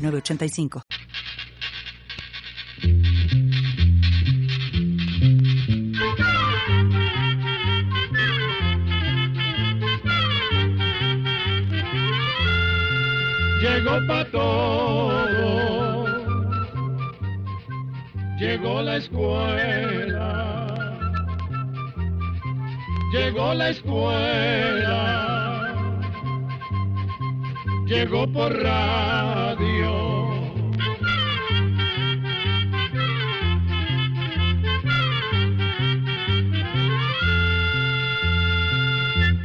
906985. Llegó pa' todo, llegó la escuela, llegó la escuela, llegó por radio.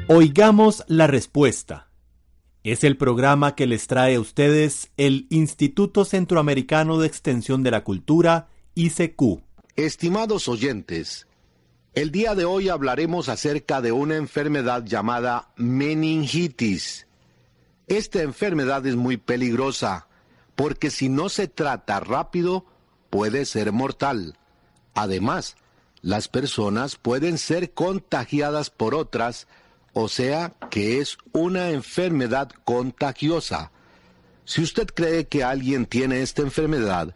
Oigamos la respuesta. Es el programa que les trae a ustedes el Instituto Centroamericano de Extensión de la Cultura, ICQ. Estimados oyentes, el día de hoy hablaremos acerca de una enfermedad llamada meningitis. Esta enfermedad es muy peligrosa porque si no se trata rápido puede ser mortal. Además, las personas pueden ser contagiadas por otras o sea que es una enfermedad contagiosa. Si usted cree que alguien tiene esta enfermedad,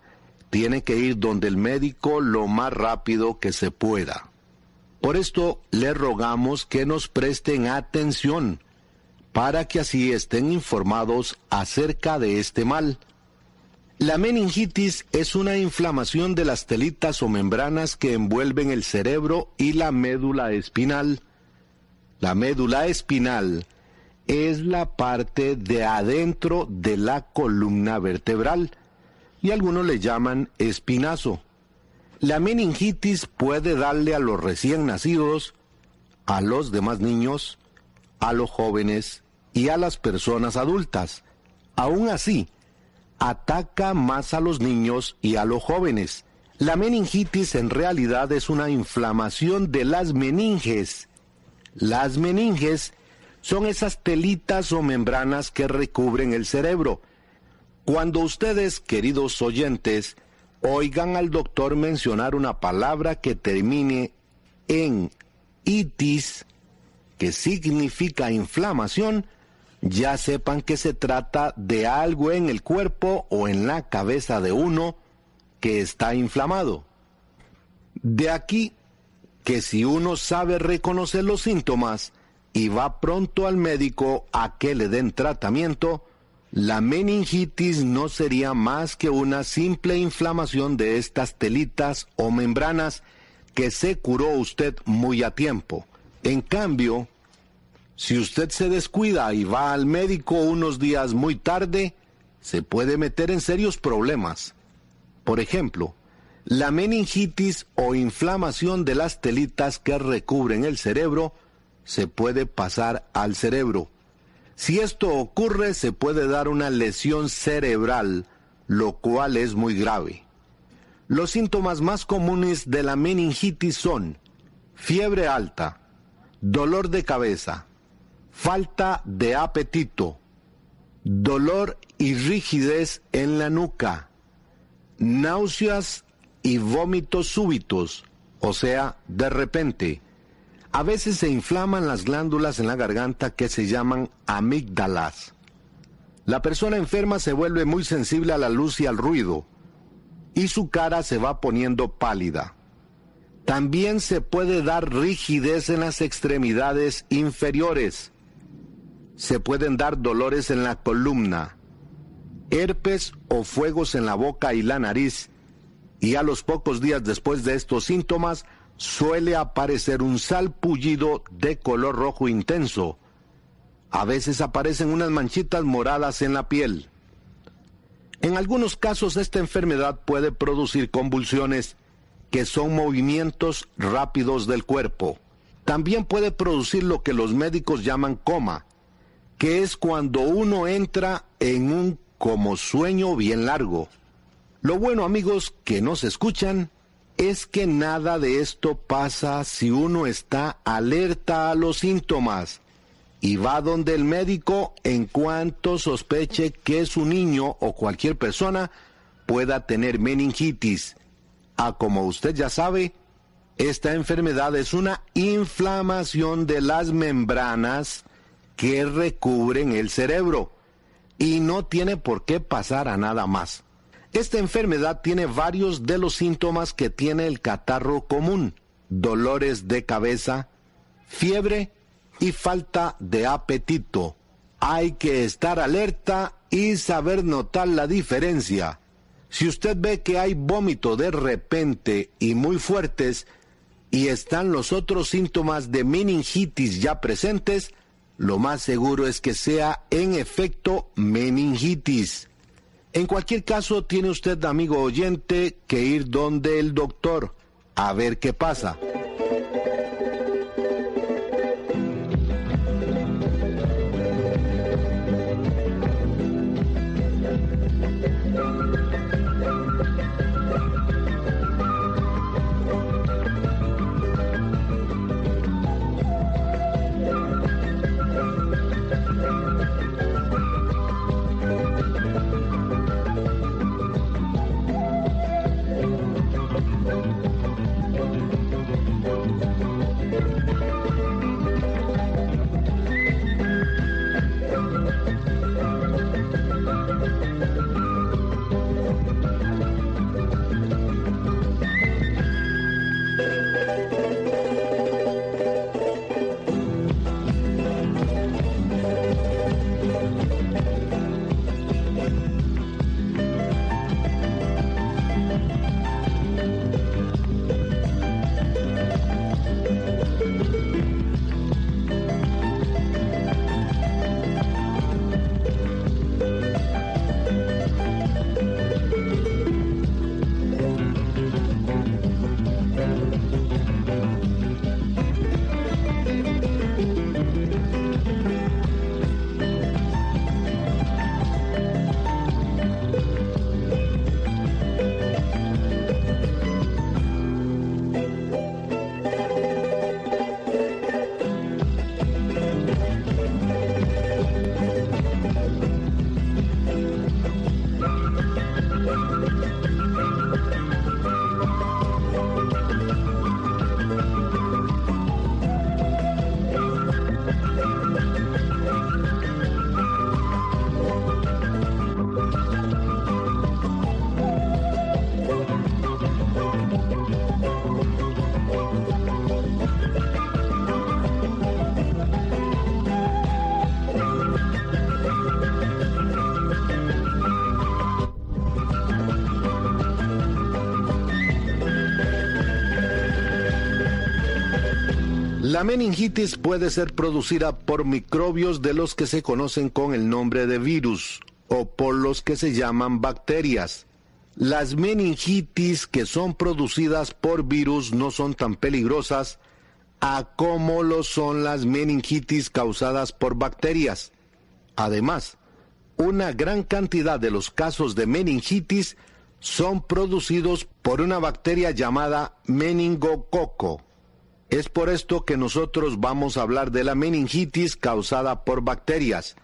tiene que ir donde el médico lo más rápido que se pueda. Por esto le rogamos que nos presten atención, para que así estén informados acerca de este mal. La meningitis es una inflamación de las telitas o membranas que envuelven el cerebro y la médula espinal. La médula espinal es la parte de adentro de la columna vertebral y algunos le llaman espinazo. La meningitis puede darle a los recién nacidos, a los demás niños, a los jóvenes y a las personas adultas. Aún así, ataca más a los niños y a los jóvenes. La meningitis en realidad es una inflamación de las meninges las meninges son esas telitas o membranas que recubren el cerebro. Cuando ustedes, queridos oyentes, oigan al doctor mencionar una palabra que termine en itis, que significa inflamación, ya sepan que se trata de algo en el cuerpo o en la cabeza de uno que está inflamado. De aquí que si uno sabe reconocer los síntomas y va pronto al médico a que le den tratamiento, la meningitis no sería más que una simple inflamación de estas telitas o membranas que se curó usted muy a tiempo. En cambio, si usted se descuida y va al médico unos días muy tarde, se puede meter en serios problemas. Por ejemplo, la meningitis o inflamación de las telitas que recubren el cerebro se puede pasar al cerebro. Si esto ocurre, se puede dar una lesión cerebral, lo cual es muy grave. Los síntomas más comunes de la meningitis son fiebre alta, dolor de cabeza, falta de apetito, dolor y rigidez en la nuca, náuseas y vómitos súbitos, o sea, de repente. A veces se inflaman las glándulas en la garganta que se llaman amígdalas. La persona enferma se vuelve muy sensible a la luz y al ruido, y su cara se va poniendo pálida. También se puede dar rigidez en las extremidades inferiores. Se pueden dar dolores en la columna, herpes o fuegos en la boca y la nariz, y a los pocos días después de estos síntomas suele aparecer un salpullido de color rojo intenso. A veces aparecen unas manchitas moradas en la piel. En algunos casos esta enfermedad puede producir convulsiones, que son movimientos rápidos del cuerpo. También puede producir lo que los médicos llaman coma, que es cuando uno entra en un como sueño bien largo. Lo bueno amigos que nos escuchan es que nada de esto pasa si uno está alerta a los síntomas y va donde el médico en cuanto sospeche que su niño o cualquier persona pueda tener meningitis. Ah, como usted ya sabe, esta enfermedad es una inflamación de las membranas que recubren el cerebro y no tiene por qué pasar a nada más. Esta enfermedad tiene varios de los síntomas que tiene el catarro común, dolores de cabeza, fiebre y falta de apetito. Hay que estar alerta y saber notar la diferencia. Si usted ve que hay vómito de repente y muy fuertes y están los otros síntomas de meningitis ya presentes, lo más seguro es que sea en efecto meningitis. En cualquier caso, tiene usted, amigo oyente, que ir donde el doctor a ver qué pasa. La meningitis puede ser producida por microbios de los que se conocen con el nombre de virus o por los que se llaman bacterias. Las meningitis que son producidas por virus no son tan peligrosas a como lo son las meningitis causadas por bacterias. Además, una gran cantidad de los casos de meningitis son producidos por una bacteria llamada meningococo. Es por esto que nosotros vamos a hablar de la meningitis causada por bacterias,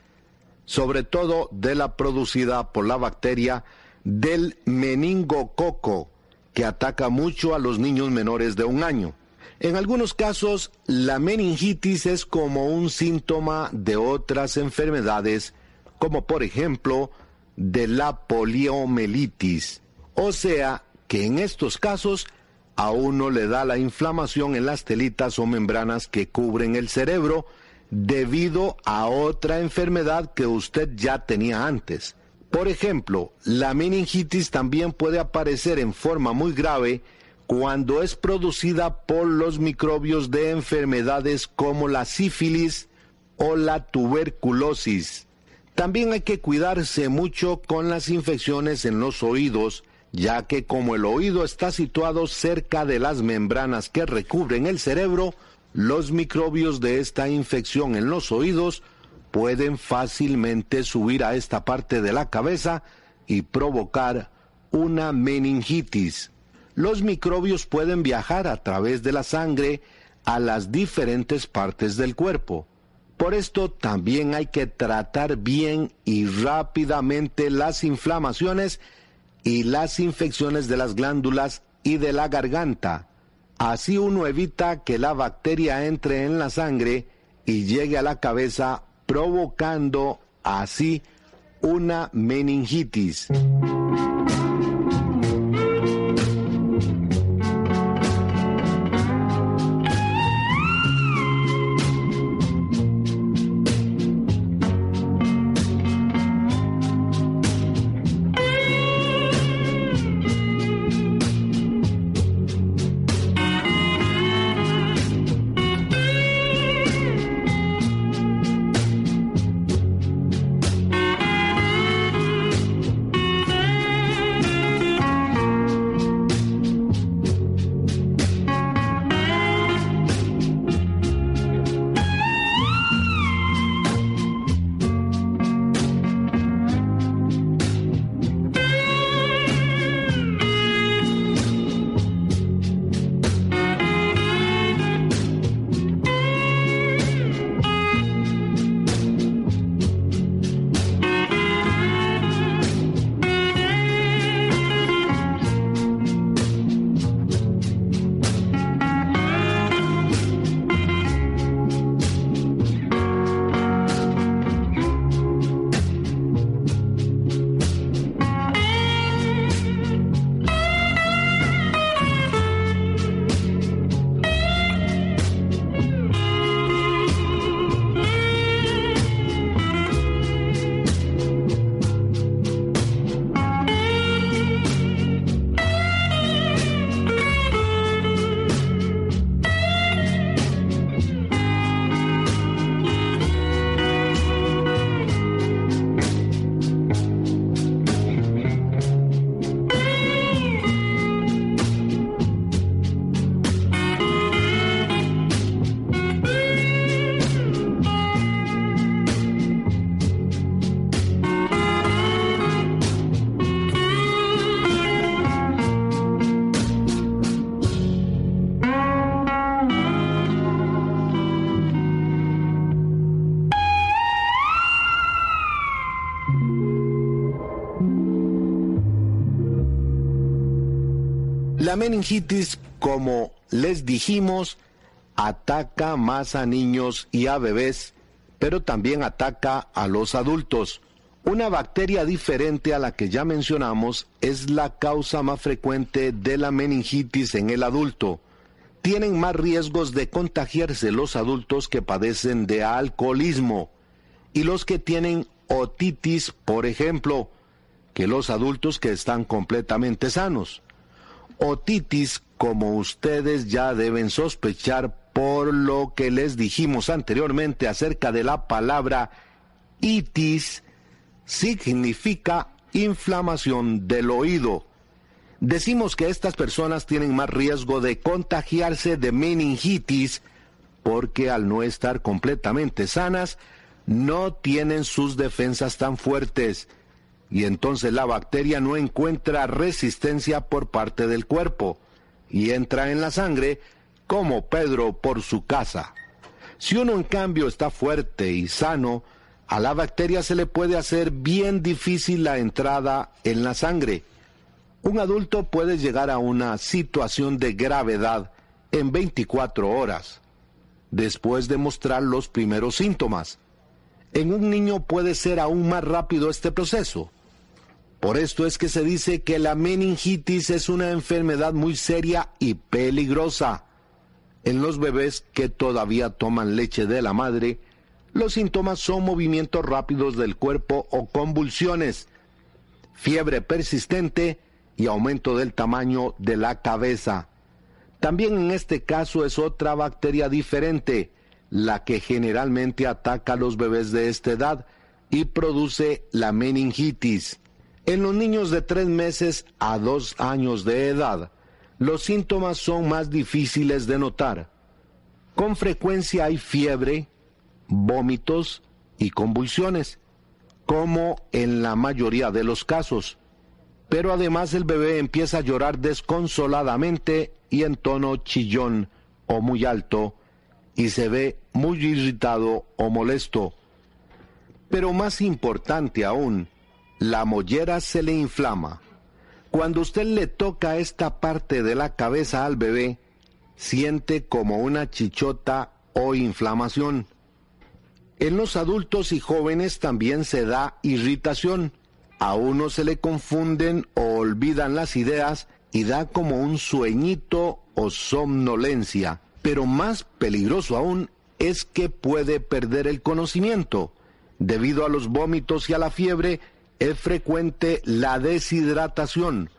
sobre todo de la producida por la bacteria del meningococo, que ataca mucho a los niños menores de un año. En algunos casos, la meningitis es como un síntoma de otras enfermedades, como por ejemplo de la poliomielitis. O sea que en estos casos a uno le da la inflamación en las telitas o membranas que cubren el cerebro debido a otra enfermedad que usted ya tenía antes. Por ejemplo, la meningitis también puede aparecer en forma muy grave cuando es producida por los microbios de enfermedades como la sífilis o la tuberculosis. También hay que cuidarse mucho con las infecciones en los oídos, ya que como el oído está situado cerca de las membranas que recubren el cerebro, los microbios de esta infección en los oídos pueden fácilmente subir a esta parte de la cabeza y provocar una meningitis. Los microbios pueden viajar a través de la sangre a las diferentes partes del cuerpo. Por esto también hay que tratar bien y rápidamente las inflamaciones y las infecciones de las glándulas y de la garganta. Así uno evita que la bacteria entre en la sangre y llegue a la cabeza provocando así una meningitis. La meningitis, como les dijimos, ataca más a niños y a bebés, pero también ataca a los adultos. Una bacteria diferente a la que ya mencionamos es la causa más frecuente de la meningitis en el adulto. Tienen más riesgos de contagiarse los adultos que padecen de alcoholismo y los que tienen otitis, por ejemplo, que los adultos que están completamente sanos otitis, como ustedes ya deben sospechar por lo que les dijimos anteriormente acerca de la palabra itis, significa inflamación del oído. Decimos que estas personas tienen más riesgo de contagiarse de meningitis porque al no estar completamente sanas, no tienen sus defensas tan fuertes y entonces la bacteria no encuentra resistencia por parte del cuerpo y entra en la sangre como Pedro por su casa. Si uno en cambio está fuerte y sano, a la bacteria se le puede hacer bien difícil la entrada en la sangre. Un adulto puede llegar a una situación de gravedad en 24 horas, después de mostrar los primeros síntomas. En un niño puede ser aún más rápido este proceso. Por esto es que se dice que la meningitis es una enfermedad muy seria y peligrosa. En los bebés que todavía toman leche de la madre, los síntomas son movimientos rápidos del cuerpo o convulsiones, fiebre persistente y aumento del tamaño de la cabeza. También en este caso es otra bacteria diferente, la que generalmente ataca a los bebés de esta edad y produce la meningitis. En los niños de tres meses a dos años de edad, los síntomas son más difíciles de notar. Con frecuencia hay fiebre, vómitos, y convulsiones, como en la mayoría de los casos. Pero además el bebé empieza a llorar desconsoladamente y en tono chillón o muy alto y se ve muy irritado o molesto. Pero más importante aún, la mollera se le inflama. Cuando usted le toca esta parte de la cabeza al bebé, siente como una chichota o inflamación. En los adultos y jóvenes también se da irritación. A uno se le confunden o olvidan las ideas y da como un sueñito o somnolencia. Pero más peligroso aún es que puede perder el conocimiento. Debido a los vómitos y a la fiebre, es frecuente la deshidratación,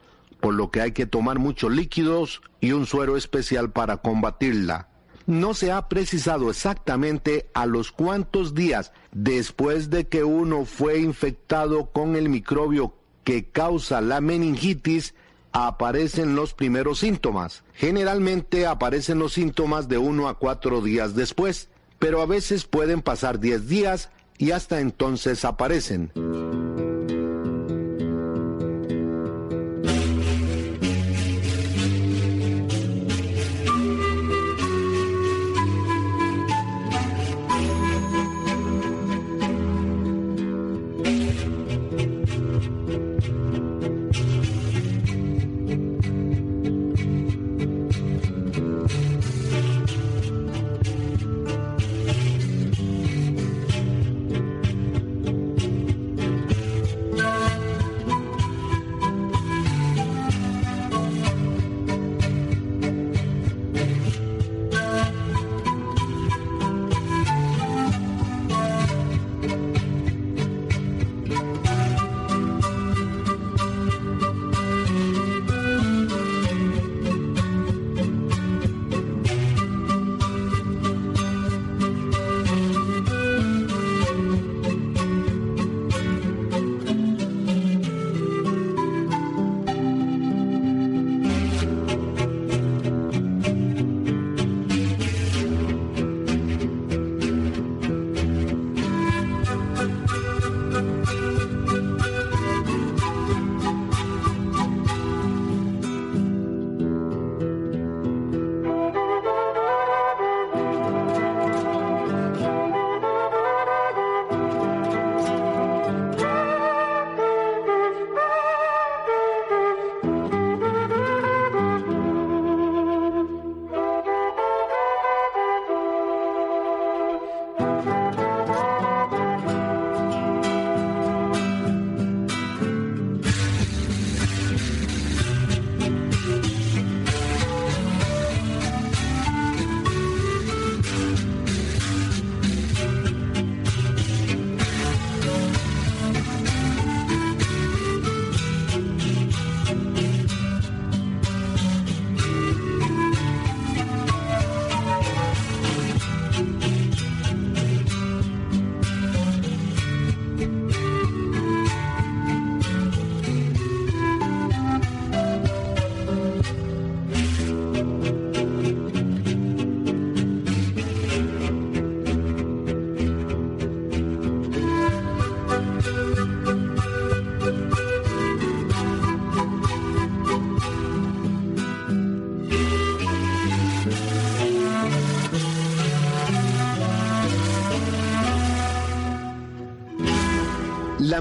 por lo que hay que tomar muchos líquidos y un suero especial para combatirla. No se ha precisado exactamente a los cuantos días después de que uno fue infectado con el microbio que causa la meningitis aparecen los primeros síntomas. Generalmente aparecen los síntomas de uno a cuatro días después, pero a veces pueden pasar diez días y hasta entonces aparecen.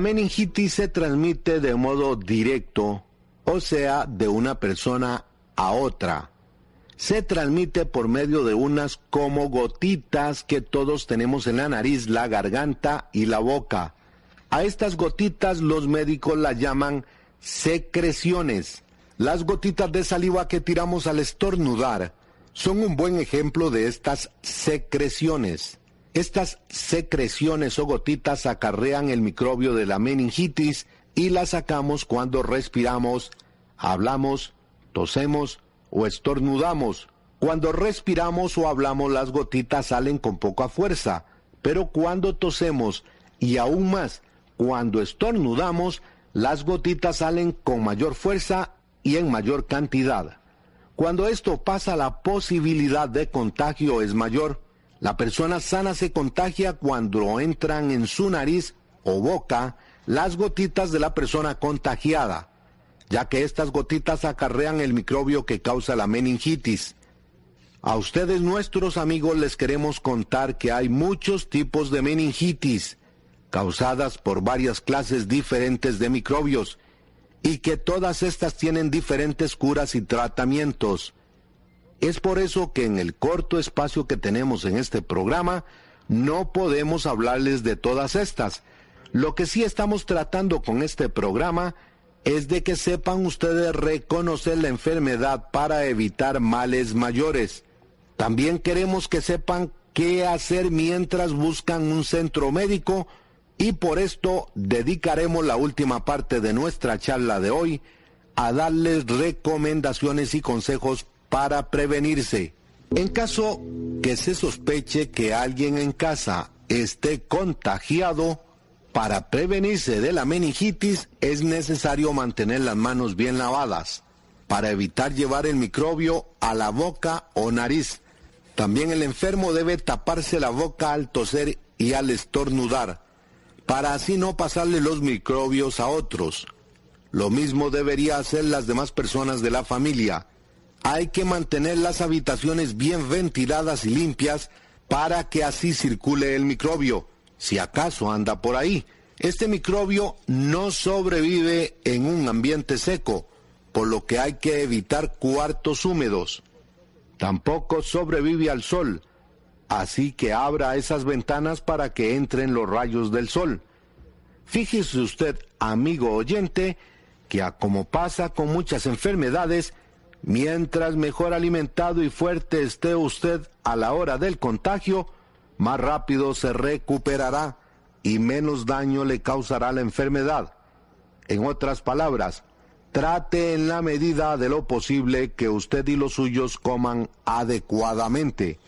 Meningitis se transmite de modo directo, o sea, de una persona a otra. Se transmite por medio de unas como gotitas que todos tenemos en la nariz, la garganta y la boca. A estas gotitas los médicos las llaman secreciones. Las gotitas de saliva que tiramos al estornudar son un buen ejemplo de estas secreciones. Estas secreciones o gotitas acarrean el microbio de la meningitis y la sacamos cuando respiramos, hablamos, tosemos o estornudamos. Cuando respiramos o hablamos las gotitas salen con poca fuerza, pero cuando tosemos y aún más cuando estornudamos, las gotitas salen con mayor fuerza y en mayor cantidad. Cuando esto pasa la posibilidad de contagio es mayor La persona sana se contagia cuando entran en su nariz o boca las gotitas de la persona contagiada, ya que estas gotitas acarrean el microbio que causa la meningitis. A ustedes nuestros amigos les queremos contar que hay muchos tipos de meningitis causadas por varias clases diferentes de microbios y que todas estas tienen diferentes curas y tratamientos. Es por eso que en el corto espacio que tenemos en este programa no podemos hablarles de todas estas. Lo que sí estamos tratando con este programa es de que sepan ustedes reconocer la enfermedad para evitar males mayores. También queremos que sepan qué hacer mientras buscan un centro médico y por esto dedicaremos la última parte de nuestra charla de hoy a darles recomendaciones y consejos para prevenirse. En caso que se sospeche que alguien en casa esté contagiado, para prevenirse de la meningitis es necesario mantener las manos bien lavadas para evitar llevar el microbio a la boca o nariz. También el enfermo debe taparse la boca al toser y al estornudar para así no pasarle los microbios a otros. Lo mismo debería hacer las demás personas de la familia. Hay que mantener las habitaciones bien ventiladas y limpias para que así circule el microbio, si acaso anda por ahí. Este microbio no sobrevive en un ambiente seco, por lo que hay que evitar cuartos húmedos. Tampoco sobrevive al sol, Así que abra esas ventanas para que entren los rayos del sol. Fíjese usted, amigo oyente, que a como pasa con muchas enfermedades, mientras mejor alimentado y fuerte esté usted a la hora del contagio, más rápido se recuperará y menos daño le causará la enfermedad. En otras palabras, trate en la medida de lo posible que usted y los suyos coman adecuadamente.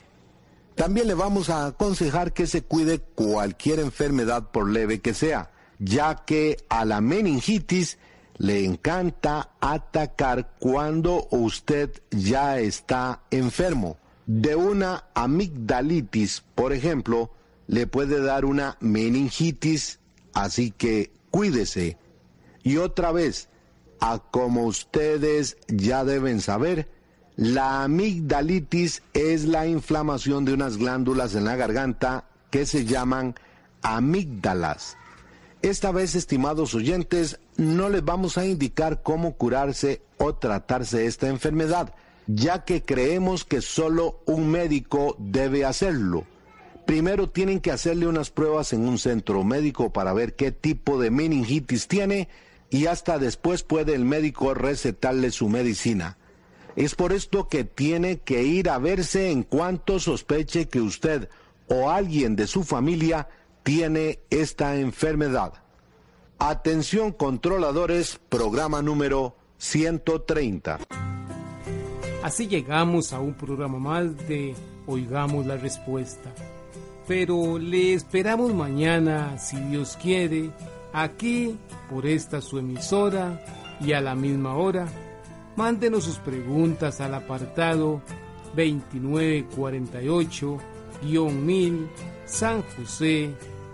También le vamos a aconsejar que se cuide cualquier enfermedad por leve que sea, ya que a la meningitis le encanta atacar cuando usted ya está enfermo. De una amigdalitis, por ejemplo, le puede dar una meningitis, así que cuídese. Y otra vez, a como ustedes ya deben saber, la amigdalitis es la inflamación de unas glándulas en la garganta que se llaman amígdalas. Esta vez, estimados oyentes, no les vamos a indicar cómo curarse o tratarse esta enfermedad, ya que creemos que solo un médico debe hacerlo. Primero tienen que hacerle unas pruebas en un centro médico para ver qué tipo de meningitis tiene y hasta después puede el médico recetarle su medicina. Es por esto que tiene que ir a verse en cuanto sospeche que usted o alguien de su familia tiene esta enfermedad. Atención controladores, programa número 130. Así llegamos a un programa más de Oigamos la Respuesta. Pero le esperamos mañana, si Dios quiere, aquí por esta su emisora y a la misma hora Mándenos sus preguntas al apartado 2948-1000 San José,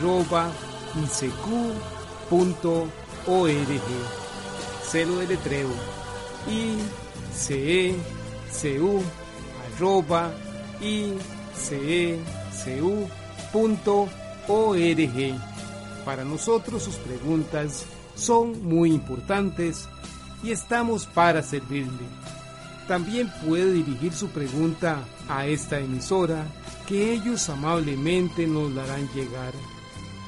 isq.org. Celo de letreo icecu arroba icecu.org. Para nosotros sus preguntas son muy importantes y estamos para servirle. También puede dirigir su pregunta a esta emisora que ellos amablemente nos darán llegar.